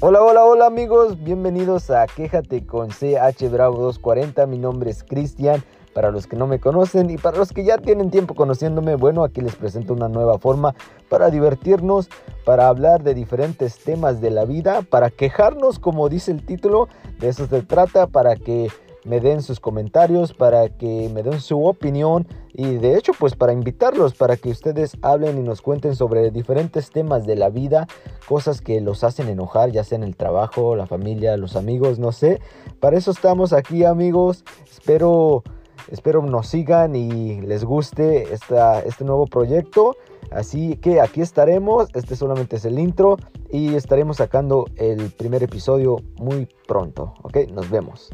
Hola, hola, hola amigos, bienvenidos a Quéjate con CH Bravo 240. Mi nombre es Cristian. Para los que no me conocen y para los que ya tienen tiempo conociéndome, bueno, aquí les presento una nueva forma para divertirnos, para hablar de diferentes temas de la vida, para quejarnos, como dice el título, de eso se trata, para que me den sus comentarios, para que me den su opinión y de hecho pues para invitarlos, para que ustedes hablen y nos cuenten sobre diferentes temas de la vida, cosas que los hacen enojar, ya sea en el trabajo, la familia, los amigos, no sé. Para eso estamos aquí amigos, espero, espero nos sigan y les guste esta, este nuevo proyecto. Así que aquí estaremos, este solamente es el intro y estaremos sacando el primer episodio muy pronto, ¿ok? Nos vemos.